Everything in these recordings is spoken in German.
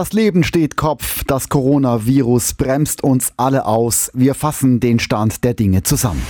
Das Leben steht Kopf, das Coronavirus bremst uns alle aus. Wir fassen den Stand der Dinge zusammen.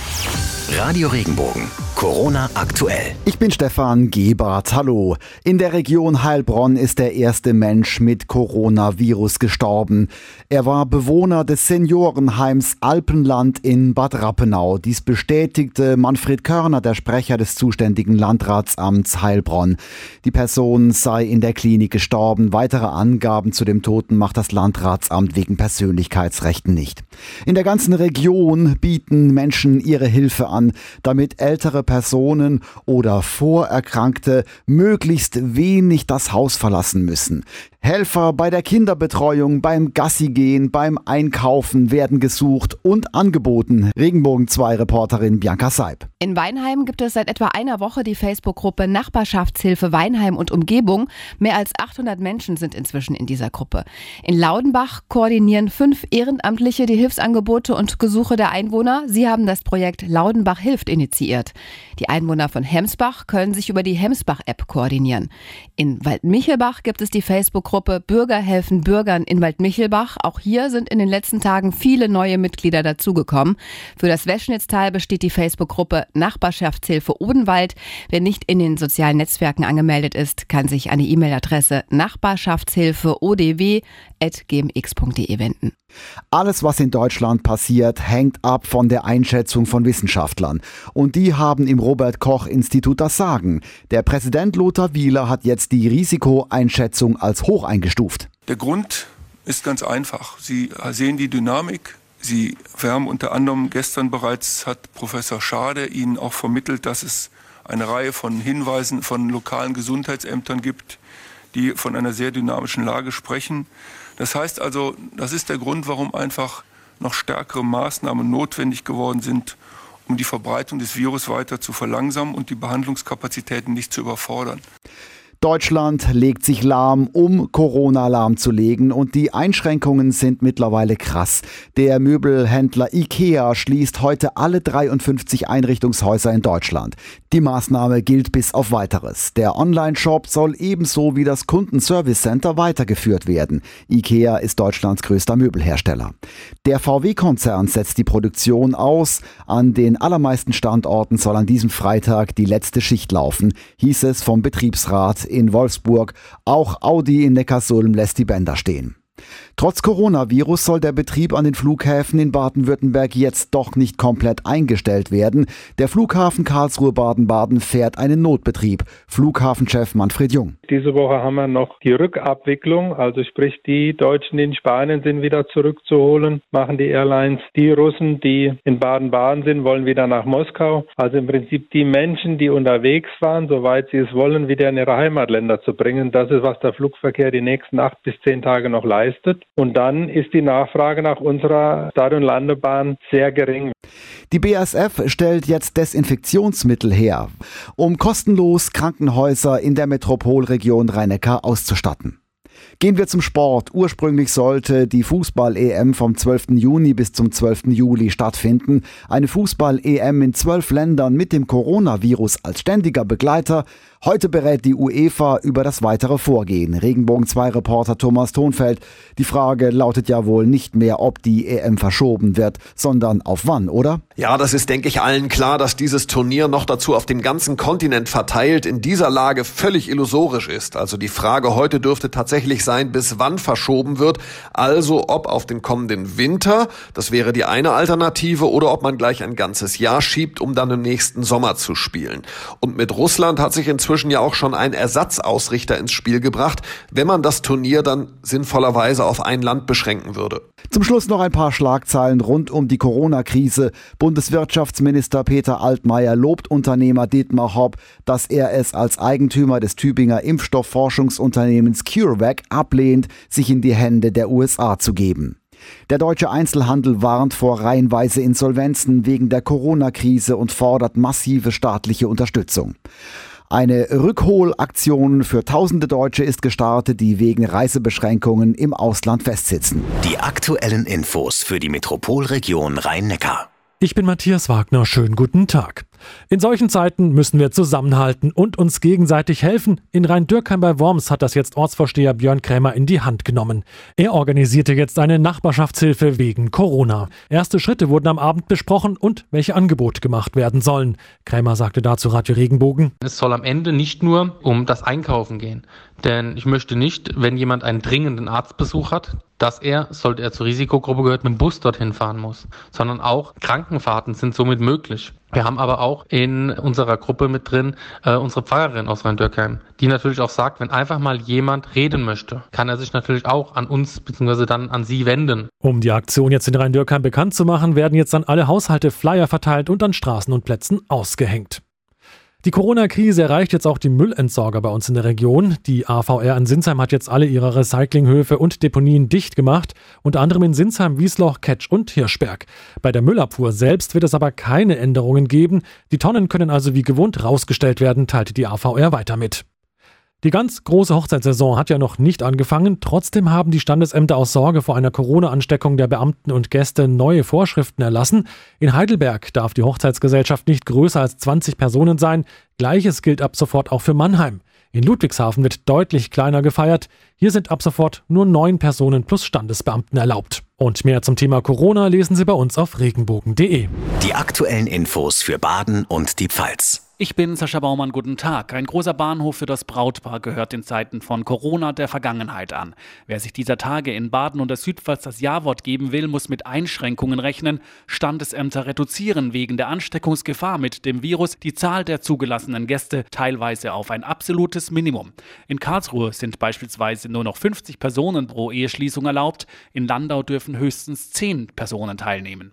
Radio Regenbogen. Corona aktuell. Ich bin Stefan Gebert. Hallo. In der Region Heilbronn ist der erste Mensch mit Coronavirus gestorben. Er war Bewohner des Seniorenheims Alpenland in Bad Rappenau. Dies bestätigte Manfred Körner, der Sprecher des zuständigen Landratsamts Heilbronn. Die Person sei in der Klinik gestorben. Weitere Angaben zu dem Toten macht das Landratsamt wegen Persönlichkeitsrechten nicht. In der ganzen Region bieten Menschen ihre Hilfe an, damit ältere Personen oder Vorerkrankte möglichst wenig das Haus verlassen müssen. Helfer bei der Kinderbetreuung, beim Gassigehen, beim Einkaufen werden gesucht und angeboten. Regenbogen 2 Reporterin Bianca Seib. In Weinheim gibt es seit etwa einer Woche die Facebook-Gruppe Nachbarschaftshilfe Weinheim und Umgebung. Mehr als 800 Menschen sind inzwischen in dieser Gruppe. In Laudenbach koordinieren fünf Ehrenamtliche die Hilfsangebote und Gesuche der Einwohner. Sie haben das Projekt Laudenbach hilft initiiert. Die Einwohner von Hemsbach können sich über die Hemsbach-App koordinieren. In Waldmichelbach gibt es die Facebook-Gruppe Bürger helfen Bürgern in Waldmichelbach. Auch hier sind in den letzten Tagen viele neue Mitglieder dazugekommen. Für das Weschnitztal besteht die Facebook-Gruppe Nachbarschaftshilfe Odenwald. Wer nicht in den sozialen Netzwerken angemeldet ist, kann sich an die E-Mail-Adresse nachbarschaftshilfe.odw.gmx.de wenden. Alles, was in Deutschland passiert, hängt ab von der Einschätzung von Wissenschaftlern. Und die haben im Robert Koch Institut das Sagen. Der Präsident Lothar Wieler hat jetzt die Risikoeinschätzung als hoch eingestuft. Der Grund ist ganz einfach. Sie sehen die Dynamik. Sie, wir haben unter anderem gestern bereits, hat Professor Schade Ihnen auch vermittelt, dass es eine Reihe von Hinweisen von lokalen Gesundheitsämtern gibt, die von einer sehr dynamischen Lage sprechen. Das heißt also, das ist der Grund, warum einfach noch stärkere Maßnahmen notwendig geworden sind, um die Verbreitung des Virus weiter zu verlangsamen und die Behandlungskapazitäten nicht zu überfordern. Deutschland legt sich lahm, um Corona lahmzulegen und die Einschränkungen sind mittlerweile krass. Der Möbelhändler IKEA schließt heute alle 53 Einrichtungshäuser in Deutschland. Die Maßnahme gilt bis auf weiteres. Der Online-Shop soll ebenso wie das Kundenservice Center weitergeführt werden. IKEA ist Deutschlands größter Möbelhersteller. Der VW-Konzern setzt die Produktion aus. An den allermeisten Standorten soll an diesem Freitag die letzte Schicht laufen, hieß es vom Betriebsrat in Wolfsburg. Auch Audi in Neckarsulm lässt die Bänder stehen. Trotz Coronavirus soll der Betrieb an den Flughäfen in Baden-Württemberg jetzt doch nicht komplett eingestellt werden. Der Flughafen Karlsruhe-Baden-Baden fährt einen Notbetrieb. Flughafenchef Manfred Jung. Diese Woche haben wir noch die Rückabwicklung, also sprich die Deutschen, die in Spanien sind, wieder zurückzuholen, machen die Airlines. Die Russen, die in Baden-Baden sind, wollen wieder nach Moskau. Also im Prinzip die Menschen, die unterwegs waren, soweit sie es wollen, wieder in ihre Heimatländer zu bringen. Das ist, was der Flugverkehr die nächsten acht bis zehn Tage noch leistet. Und dann ist die Nachfrage nach unserer Start- und Landebahn sehr gering. Die BASF stellt jetzt Desinfektionsmittel her, um kostenlos Krankenhäuser in der Metropolregion Rhein-Neckar auszustatten. Gehen wir zum Sport. Ursprünglich sollte die Fußball-EM vom 12. Juni bis zum 12. Juli stattfinden. Eine Fußball-EM in zwölf Ländern mit dem Coronavirus als ständiger Begleiter. Heute berät die UEFA über das weitere Vorgehen. Regenbogen 2 Reporter Thomas Thonfeld. Die Frage lautet ja wohl nicht mehr, ob die EM verschoben wird, sondern auf wann, oder? Ja, das ist, denke ich, allen klar, dass dieses Turnier noch dazu auf dem ganzen Kontinent verteilt in dieser Lage völlig illusorisch ist. Also die Frage heute dürfte tatsächlich sein, bis wann verschoben wird. Also ob auf den kommenden Winter, das wäre die eine Alternative, oder ob man gleich ein ganzes Jahr schiebt, um dann im nächsten Sommer zu spielen. Und mit Russland hat sich inzwischen inzwischen ja auch schon ein Ersatzausrichter ins Spiel gebracht, wenn man das Turnier dann sinnvollerweise auf ein Land beschränken würde. Zum Schluss noch ein paar Schlagzeilen rund um die Corona-Krise. Bundeswirtschaftsminister Peter Altmaier lobt Unternehmer Dietmar Hopp, dass er es als Eigentümer des Tübinger Impfstoffforschungsunternehmens CureVac ablehnt, sich in die Hände der USA zu geben. Der deutsche Einzelhandel warnt vor reihenweise Insolvenzen wegen der Corona-Krise und fordert massive staatliche Unterstützung. Eine Rückholaktion für tausende Deutsche ist gestartet, die wegen Reisebeschränkungen im Ausland festsitzen. Die aktuellen Infos für die Metropolregion Rhein-Neckar. Ich bin Matthias Wagner, schönen guten Tag. In solchen Zeiten müssen wir zusammenhalten und uns gegenseitig helfen. In Rhein-Dürkheim bei Worms hat das jetzt Ortsvorsteher Björn Krämer in die Hand genommen. Er organisierte jetzt eine Nachbarschaftshilfe wegen Corona. Erste Schritte wurden am Abend besprochen und welche Angebote gemacht werden sollen. Krämer sagte dazu Radio Regenbogen. Es soll am Ende nicht nur um das Einkaufen gehen. Denn ich möchte nicht, wenn jemand einen dringenden Arztbesuch hat, dass er, sollte er zur Risikogruppe gehört, mit dem Bus dorthin fahren muss, sondern auch Krankenfahrten sind somit möglich. Wir haben aber auch in unserer Gruppe mit drin äh, unsere Pfarrerin aus Rhein-Dürkheim, die natürlich auch sagt, wenn einfach mal jemand reden möchte, kann er sich natürlich auch an uns bzw. dann an Sie wenden. Um die Aktion jetzt in Rhein-Dürkheim bekannt zu machen, werden jetzt an alle Haushalte Flyer verteilt und an Straßen und Plätzen ausgehängt. Die Corona-Krise erreicht jetzt auch die Müllentsorger bei uns in der Region. Die AVR in Sinsheim hat jetzt alle ihre Recyclinghöfe und Deponien dicht gemacht, unter anderem in Sinsheim, Wiesloch, Ketsch und Hirschberg. Bei der Müllabfuhr selbst wird es aber keine Änderungen geben. Die Tonnen können also wie gewohnt rausgestellt werden, teilte die AVR weiter mit. Die ganz große Hochzeitssaison hat ja noch nicht angefangen. Trotzdem haben die Standesämter aus Sorge vor einer Corona-Ansteckung der Beamten und Gäste neue Vorschriften erlassen. In Heidelberg darf die Hochzeitsgesellschaft nicht größer als 20 Personen sein. Gleiches gilt ab sofort auch für Mannheim. In Ludwigshafen wird deutlich kleiner gefeiert. Hier sind ab sofort nur neun Personen plus Standesbeamten erlaubt. Und mehr zum Thema Corona lesen Sie bei uns auf regenbogen.de. Die aktuellen Infos für Baden und die Pfalz. Ich bin Sascha Baumann, guten Tag. Ein großer Bahnhof für das Brautpaar gehört in Zeiten von Corona der Vergangenheit an. Wer sich dieser Tage in Baden und der Südpfalz das Ja-Wort geben will, muss mit Einschränkungen rechnen. Standesämter reduzieren wegen der Ansteckungsgefahr mit dem Virus die Zahl der zugelassenen Gäste teilweise auf ein absolutes Minimum. In Karlsruhe sind beispielsweise nur noch 50 Personen pro Eheschließung erlaubt. In Landau dürfen höchstens 10 Personen teilnehmen.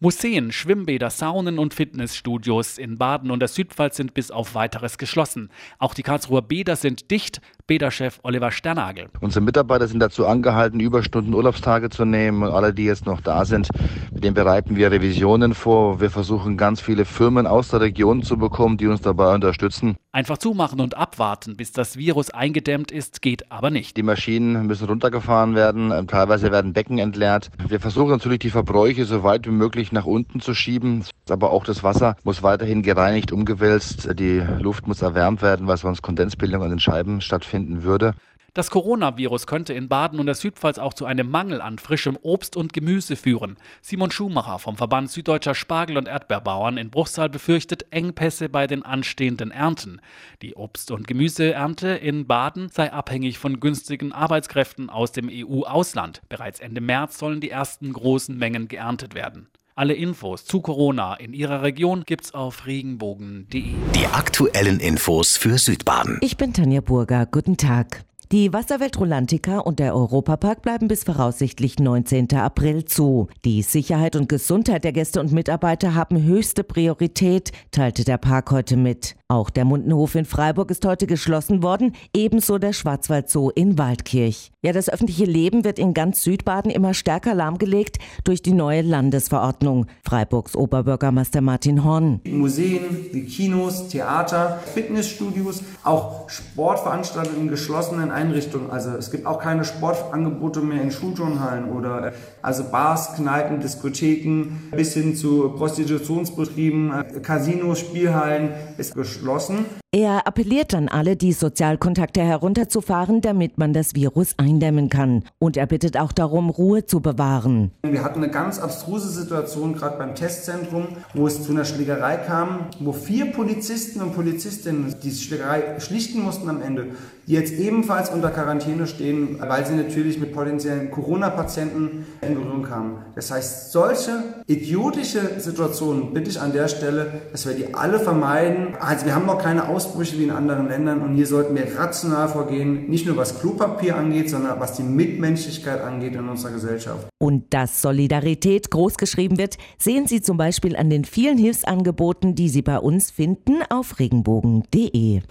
Museen, Schwimmbäder, Saunen und Fitnessstudios in Baden und der Südpfalz sind bis auf weiteres geschlossen. Auch die Karlsruher Bäder sind dicht. Bäderchef Oliver Sternagel. Unsere Mitarbeiter sind dazu angehalten, Überstunden, Urlaubstage zu nehmen. Und alle, die jetzt noch da sind, mit denen bereiten wir Revisionen vor. Wir versuchen ganz viele Firmen aus der Region zu bekommen, die uns dabei unterstützen. Einfach zumachen und abwarten, bis das Virus eingedämmt ist, geht aber nicht. Die Maschinen müssen runtergefahren werden. Teilweise werden Becken entleert. Wir versuchen natürlich die Verbräuche so weit wie möglich nach unten zu schieben. Aber auch das Wasser muss weiterhin gereinigt, umgewälzt. Die Luft muss erwärmt werden, weil sonst Kondensbildung an den Scheiben stattfindet finden würde. Das Coronavirus könnte in Baden und der Südpfalz auch zu einem Mangel an frischem Obst und Gemüse führen. Simon Schumacher vom Verband Süddeutscher Spargel- und Erdbeerbauern in Bruchsal befürchtet Engpässe bei den anstehenden Ernten. Die Obst- und Gemüseernte in Baden sei abhängig von günstigen Arbeitskräften aus dem EU-Ausland. Bereits Ende März sollen die ersten großen Mengen geerntet werden. Alle Infos zu Corona in Ihrer Region gibt's auf regenbogen.de. Die aktuellen Infos für Südbaden. Ich bin Tanja Burger. Guten Tag. Die Wasserwelt Rolantica und der Europapark bleiben bis voraussichtlich 19. April zu. Die Sicherheit und Gesundheit der Gäste und Mitarbeiter haben höchste Priorität, teilte der Park heute mit. Auch der Mundenhof in Freiburg ist heute geschlossen worden, ebenso der Schwarzwaldzoo in Waldkirch. Ja, das öffentliche Leben wird in ganz Südbaden immer stärker lahmgelegt durch die neue Landesverordnung. Freiburgs Oberbürgermeister Martin Horn. Museen, Kinos, Theater, Fitnessstudios, auch Sportveranstaltungen in geschlossenen Einrichtungen. Also es gibt auch keine Sportangebote mehr in Schulturnhallen oder also Bars, Kneipen, Diskotheken bis hin zu Prostitutionsbetrieben, Casinos, Spielhallen ist geschlossen. Er appelliert an alle, die Sozialkontakte herunterzufahren, damit man das Virus eindämmen kann. Und er bittet auch darum, Ruhe zu bewahren. Wir hatten eine ganz abstruse Situation gerade beim Testzentrum, wo es zu einer Schlägerei kam, wo vier Polizisten und Polizistinnen die Schlägerei schlichten mussten am Ende, die jetzt ebenfalls unter Quarantäne stehen, weil sie natürlich mit potenziellen Corona-Patienten in Berührung kamen. Das heißt, solche idiotische Situationen bitte ich an der Stelle, dass wir die alle vermeiden. Also wir haben noch keine Ausbrüche wie in anderen Ländern und hier sollten wir rational vorgehen, nicht nur was Klopapier angeht, sondern was die Mitmenschlichkeit angeht in unserer Gesellschaft. Und dass Solidarität großgeschrieben wird, sehen Sie zum Beispiel an den vielen Hilfsangeboten, die Sie bei uns finden auf regenbogen.de.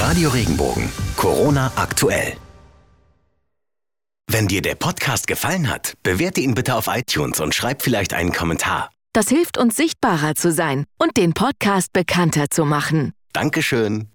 Radio Regenbogen, Corona aktuell. Wenn dir der Podcast gefallen hat, bewerte ihn bitte auf iTunes und schreib vielleicht einen Kommentar. Das hilft uns sichtbarer zu sein und den Podcast bekannter zu machen. Dankeschön.